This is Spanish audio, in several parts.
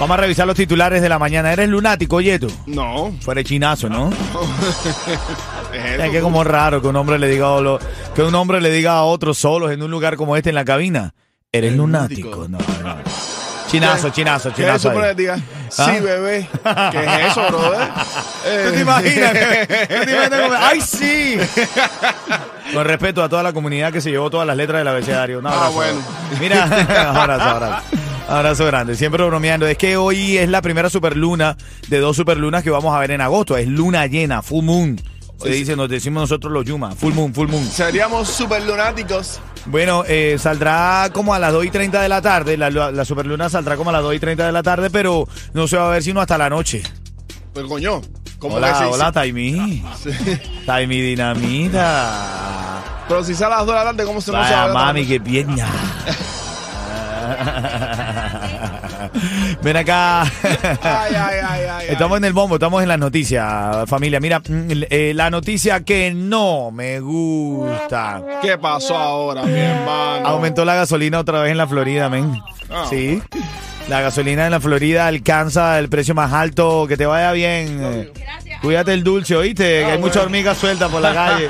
Vamos a revisar los titulares de la mañana. ¿Eres lunático, oye tú? No. Fuera de chinazo, ¿no? Es Es que como raro que un hombre le diga a lo- que un hombre le diga a otro solos en un lugar como este en la cabina. Eres lunático. No, no. Chinazo, chinazo, ¿Qué chinazo. que diga? ¿Ah? Sí, bebé. ¿Qué es eso, brother? Eh, ¿Tú te imaginas? ¿Tú te imaginas como, ¡Ay, sí! Con respeto a toda la comunidad que se llevó todas las letras del abecedario. Un abrazo. Ah, bueno. Mira, abrazo, abrazo. Abrazo grande. Siempre bromeando. Es que hoy es la primera superluna de dos superlunas que vamos a ver en agosto. Es luna llena, full moon. Se dice, nos decimos nosotros los Yuma. Full moon, full moon. Seríamos super lunáticos. Bueno, eh, saldrá como a las 2 y 30 de la tarde. La, la superluna saldrá como a las 2 y 30 de la tarde, pero no se va a ver sino hasta la noche. Pues coño. ¿cómo que Hola, sí? hola, Taimi. Sí. Taimi Dinamita. Pero si sale a las 2 de la tarde, ¿cómo se nos Vaya, sabe? mami, qué pierna. Ven acá. Ay, ay, ay, ay. Estamos ay. en el bombo, estamos en las noticias, familia. Mira, mm, eh, la noticia que no me gusta. ¿Qué pasó ahora, mi hermano? Aumentó la gasolina otra vez en la Florida, men. Ah. Sí. La gasolina en la Florida alcanza el precio más alto. Que te vaya bien. Eh, Cuídate el dulce, ¿oíste? Que hay Ah, mucha hormiga suelta por la calle.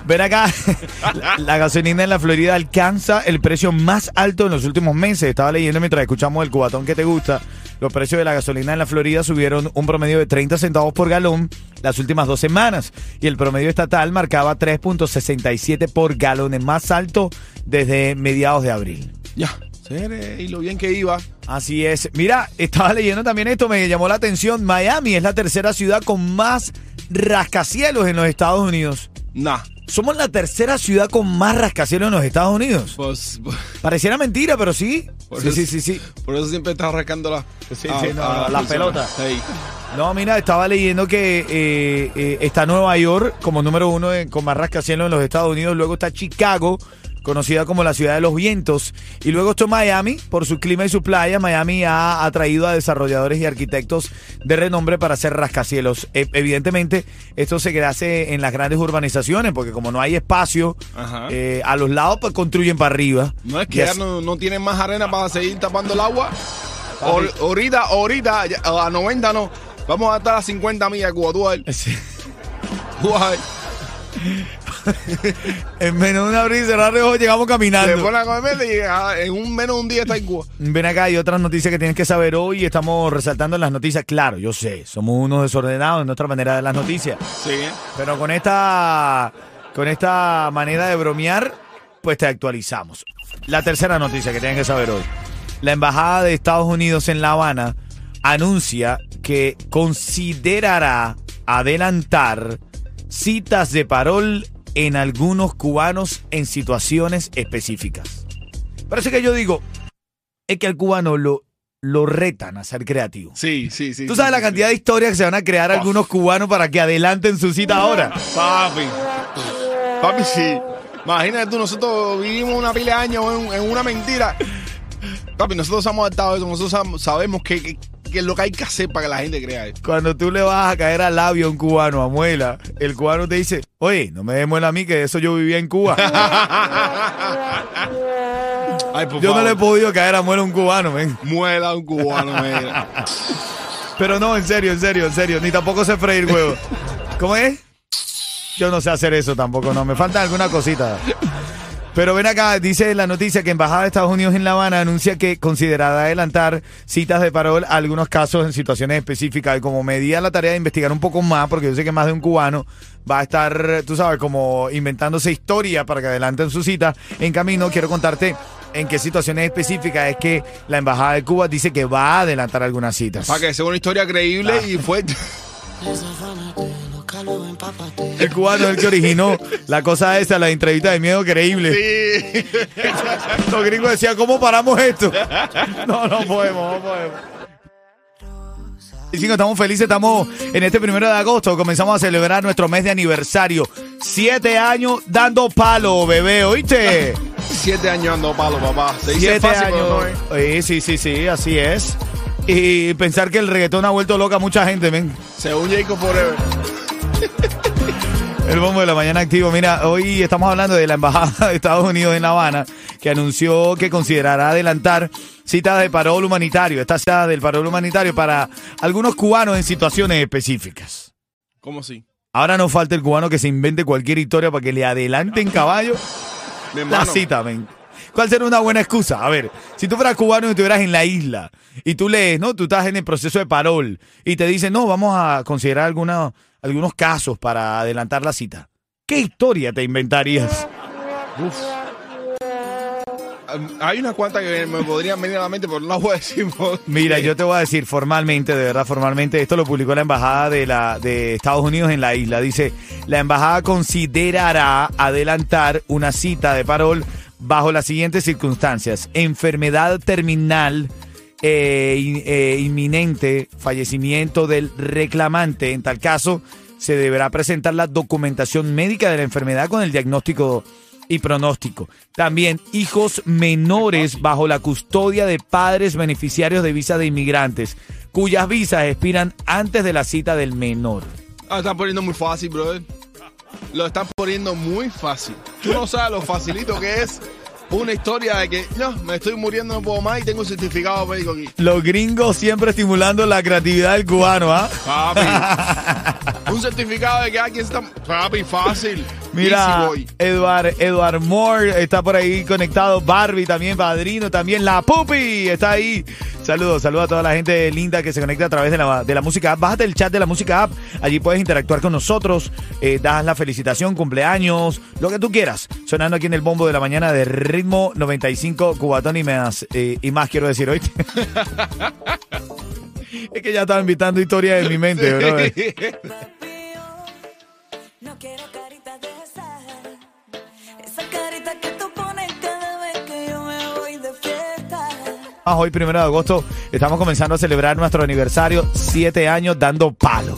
Ven acá. La, la gasolina en la Florida alcanza el precio más alto en los últimos meses. Estaba leyendo mientras escuchamos el cubatón que te gusta. Los precios de la gasolina en la Florida subieron un promedio de 30 centavos por galón las últimas dos semanas. Y el promedio estatal marcaba 3.67 por galón, el más alto desde mediados de abril. Ya. Y lo bien que iba. Así es. Mira, estaba leyendo también esto, me llamó la atención. Miami es la tercera ciudad con más rascacielos en los Estados Unidos. Nah. Somos la tercera ciudad con más rascacielos en los Estados Unidos. Pues, Pareciera mentira, pero sí. Sí, eso- sí, sí, sí. por eso siempre estás rascando la, Sí, a- sí, no, a no, las personas. pelotas. Sí. No, mira, estaba leyendo que eh, eh, está Nueva York como número uno en- con más rascacielos en los Estados Unidos. Luego está Chicago, conocida como la ciudad de los vientos. Y luego está Miami, por su clima y su playa. Miami ha atraído a desarrolladores y arquitectos de renombre para hacer rascacielos. E- evidentemente, esto se hace en las grandes urbanizaciones, porque como no hay espacio eh, a los lados, pues construyen para arriba. No es que ya no, no tienen más arena para seguir tapando el agua. Ahor- ahorita, ahorita, a 90 no. Vamos a estar a 50 millas Cuba. Tú. Sí. En menos de un abrir y cerrar de ojos llegamos Se caminando. pone a comer y ah, en un menos de un día está en Cuba. Ven acá, hay otras noticias que tienes que saber hoy. Estamos resaltando las noticias. Claro, yo sé, somos unos desordenados en nuestra manera de las noticias. Sí. Pero con esta, con esta manera de bromear, pues te actualizamos. La tercera noticia que tienes que saber hoy. La Embajada de Estados Unidos en La Habana anuncia que considerará adelantar citas de parol en algunos cubanos en situaciones específicas. Parece que yo digo, es que al cubano lo, lo retan a ser creativo. Sí, sí, sí. Tú sí, sabes la sí, cantidad de historias que se van a crear algunos cubanos para que adelanten su cita ahora. Papi. Papi, sí. Imagínate tú, nosotros vivimos una pila de años en, en una mentira. Papi, nosotros hemos adaptado eso. Nosotros sabemos que, que, que es lo que hay que hacer para que la gente crea eso. Cuando tú le vas a caer al labio a un cubano, a muela, el cubano te dice, oye, no me des muela a mí, que eso yo vivía en Cuba. Ay, por Yo no le he podido caer a muela a un cubano, men. Muela a un cubano, mira. Pero no, en serio, en serio, en serio. Ni tampoco sé freír huevo. ¿Cómo es? Yo no sé hacer eso tampoco, no. Me falta alguna cosita. Pero ven acá, dice la noticia que Embajada de Estados Unidos en La Habana anuncia que considerará adelantar citas de parol a algunos casos en situaciones específicas y como medida la tarea de investigar un poco más, porque yo sé que más de un cubano va a estar, tú sabes, como inventándose historia para que adelanten su cita. En camino, quiero contarte en qué situaciones específicas es que la Embajada de Cuba dice que va a adelantar algunas citas. Para que sea una historia creíble y fuerte. El cubano es el que originó la cosa esa, la entrevista de miedo creíble. Sí. Los gringos decían, ¿cómo paramos esto? No, no podemos, no podemos. Estamos felices, estamos en este primero de agosto, comenzamos a celebrar nuestro mes de aniversario. Siete años dando palo, bebé, ¿oíste? Siete años ando palo, papá. Se dice Siete fácil, años. no es. Sí, sí, sí, sí, así es. Y pensar que el reggaetón ha vuelto loca a mucha gente, men. Según Jacob Forever. El bombo de la mañana activo. Mira, hoy estamos hablando de la Embajada de Estados Unidos en La Habana, que anunció que considerará adelantar citas de parol humanitario, esta cita del parol humanitario para algunos cubanos en situaciones específicas. ¿Cómo sí? Ahora no falta el cubano que se invente cualquier historia para que le adelanten caballo la cita, men. ¿Cuál sería una buena excusa? A ver, si tú fueras cubano y estuvieras en la isla y tú lees, ¿no? Tú estás en el proceso de parol y te dicen, no, vamos a considerar alguna- algunos casos para adelantar la cita. ¿Qué historia te inventarías? Um, Hay unas cuantas que me podrían venir a la mente, pero no las voy a decir. Mira, yo te voy a decir formalmente, de verdad, formalmente, esto lo publicó la Embajada de, la, de Estados Unidos en la isla. Dice, la Embajada considerará adelantar una cita de parol bajo las siguientes circunstancias. Enfermedad terminal eh, in- eh, inminente, fallecimiento del reclamante. En tal caso, se deberá presentar la documentación médica de la enfermedad con el diagnóstico y pronóstico. También hijos menores bajo la custodia de padres beneficiarios de visa de inmigrantes, cuyas visas expiran antes de la cita del menor. Ah, están poniendo muy fácil, brother. Lo están poniendo muy fácil. Tú no sabes lo facilito que es una historia de que no, me estoy muriendo, no puedo más y tengo un certificado médico aquí. Los gringos siempre estimulando la creatividad del cubano, ¿ah? Papi. un certificado de que alguien está. Papi, fácil. Mira. Edward, Edward Moore está por ahí conectado. Barbie también, padrino también. La Pupi está ahí. Saludos, saludos a toda la gente linda que se conecta a través de la, de la música app. Bájate el chat de la música app. Allí puedes interactuar con nosotros. eh, das la felicitación, cumpleaños, lo que tú quieras. Sonando aquí en el bombo de la mañana de ritmo 95 Cubatón y más. eh, y más quiero decir hoy. es que ya estaba invitando historias en mi mente, bro. Hoy, primero de agosto, estamos comenzando a celebrar nuestro aniversario, siete años dando palo.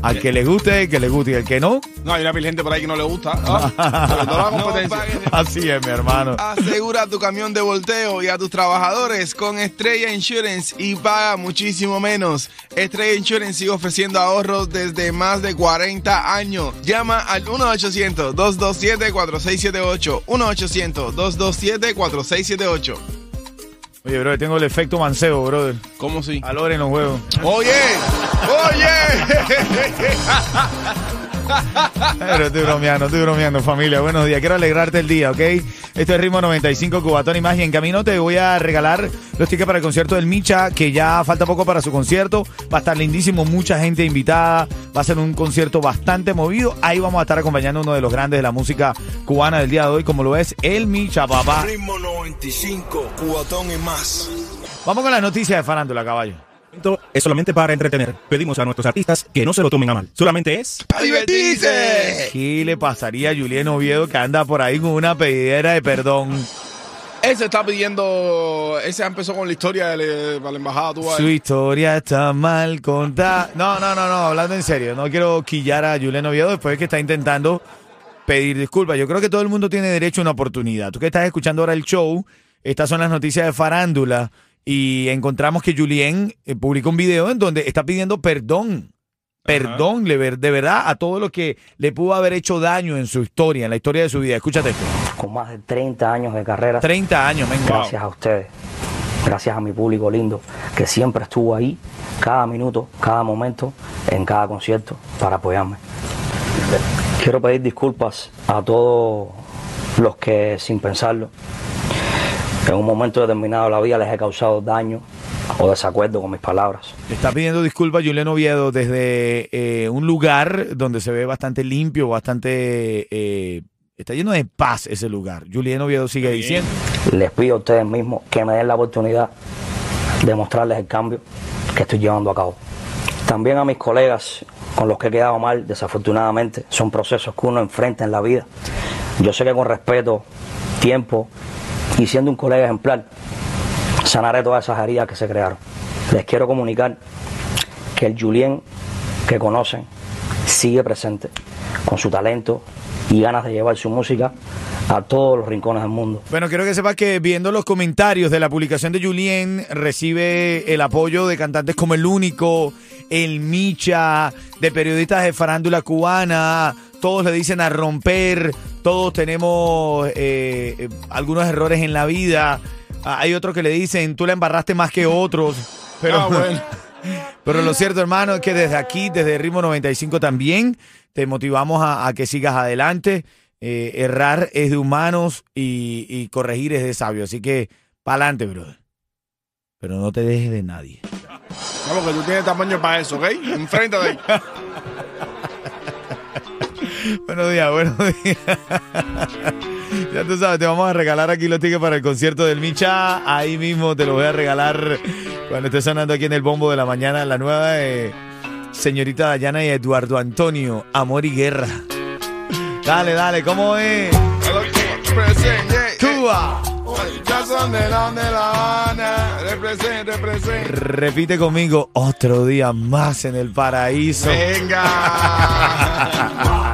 Al que le guste, que le guste, y al que no, No, hay una de gente por ahí que no le gusta. ¿ah? Sobre todo la competencia. así es, mi hermano. Asegura tu camión de volteo y a tus trabajadores con Estrella Insurance y paga muchísimo menos. Estrella Insurance sigue ofreciendo ahorros desde más de 40 años. Llama al 1-800-227-4678. 1-800-227-4678. Oye, bro, tengo el efecto mancebo, brother. ¿Cómo sí? Valor en los juegos. Oye, oye. Pero estoy bromeando, estoy bromeando, familia. Buenos días. Quiero alegrarte el día, ¿ok? Esto es Ritmo 95 Cubatón y más. Y en camino te voy a regalar los tickets para el concierto del Micha, que ya falta poco para su concierto. Va a estar lindísimo, mucha gente invitada. Va a ser un concierto bastante movido. Ahí vamos a estar acompañando a uno de los grandes de la música cubana del día de hoy, como lo es el Micha, papá. Ritmo 95, cubatón y más. Vamos con la noticia de farándula, caballo. Esto es solamente para entretener. Pedimos a nuestros artistas que no se lo tomen a mal. Solamente es ¡A divertirse! ¿Qué le pasaría a Julián Oviedo que anda por ahí con una pedidera de perdón? Ese está pidiendo. Ese empezó con la historia de la, para embajada. Tú, Su historia está mal contada. No, no, no, no, hablando en serio. No quiero quillar a Julián Oviedo después de que está intentando pedir disculpas. Yo creo que todo el mundo tiene derecho a una oportunidad. Tú que estás escuchando ahora el show, estas son las noticias de farándula y encontramos que Julián eh, publicó un video en donde está pidiendo perdón. Perdón, de ver- de verdad, a todo lo que le pudo haber hecho daño en su historia, en la historia de su vida. Escúchate esto. con más de 30 años de carrera. 30 años, men. Gracias a ustedes, gracias a mi público lindo, que siempre estuvo ahí, cada minuto, cada momento, en cada concierto, para apoyarme. Quiero pedir disculpas a todo los que sin pensarlo, en un momento determinado de la vida les he causado daño o desacuerdo con mis palabras. Le está pidiendo disculpas Julián Oviedo desde eh, un lugar donde se ve bastante limpio, bastante... eh, está lleno de paz ese lugar. Julián Oviedo sigue diciendo. Les pido a ustedes mismos que me den la oportunidad de mostrarles el cambio que estoy llevando a cabo. También a mis colegas con los que he quedado mal, desafortunadamente, son procesos que uno enfrenta en la vida. Yo sé que con respeto, tiempo y siendo un colega ejemplar, sanaré todas esas heridas que se crearon. Les quiero comunicar que el Julien que conocen sigue presente con su talento y ganas de llevar su música a todos los rincones del mundo. Bueno, quiero que sepas que viendo los comentarios de la publicación de Julien, recibe el apoyo de cantantes como El Único, El Micha, de periodistas de farándula cubana. Todos le dicen a romper, todos tenemos eh, eh, algunos errores en la vida. Ah, Hay otros que le dicen, tú la embarraste más que otros. Pero, Ah, bueno. pero lo cierto, hermano, es que desde aquí, desde Ritmo 95 también, te motivamos a, a que sigas adelante. Eh, errar es de humanos y, y corregir es de sabio. Así que, pa'lante, brother. Pero no te dejes de nadie. No, porque tú tienes tamaño para eso, ¿ok? Enfréntate ahí. Buenos días, buenos días. ya tú sabes, te vamos a regalar aquí los tickets para el concierto del Micha. Ahí mismo te los voy a regalar cuando esté sonando aquí en el bombo de la mañana la nueva de señorita Dayana y Eduardo Antonio, Amor y Guerra. Dale, dale, ¿cómo es? Cuba. Ya son de la, de la Habana. Represent, represent. Repite conmigo, otro día más en el paraíso. Venga.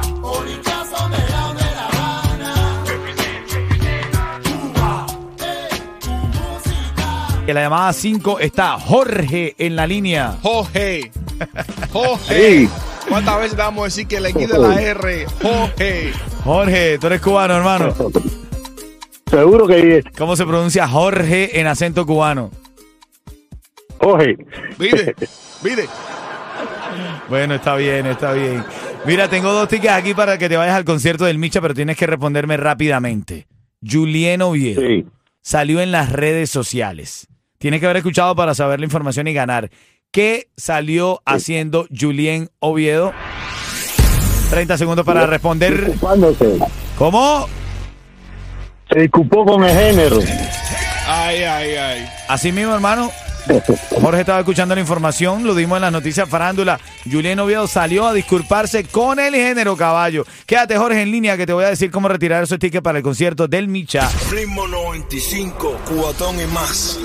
En la llamada 5 está Jorge en la línea. Jorge. Jorge. ¿Cuántas veces te vamos a decir que le quite la R? Jorge. Jorge, tú eres cubano, hermano. Seguro que es ¿Cómo se pronuncia Jorge en acento cubano? Jorge. Vide, vide. Bueno, está bien, está bien. Mira, tengo dos tickets aquí para que te vayas al concierto del Micha, pero tienes que responderme rápidamente. Julien Oviedo Sí. salió en las redes sociales. Tienes que haber escuchado para saber la información y ganar. ¿Qué salió haciendo Julien Oviedo? 30 segundos para responder. Disculpándose. ¿Cómo? Se disculpó con el género. Ay, ay, ay. Así mismo, hermano. Jorge estaba escuchando la información, lo dimos en las noticias farándula. Julián Oviedo salió a disculparse con el género caballo. Quédate, Jorge, en línea que te voy a decir cómo retirar esos tickets para el concierto del Micha. Ritmo 95, cubatón y más.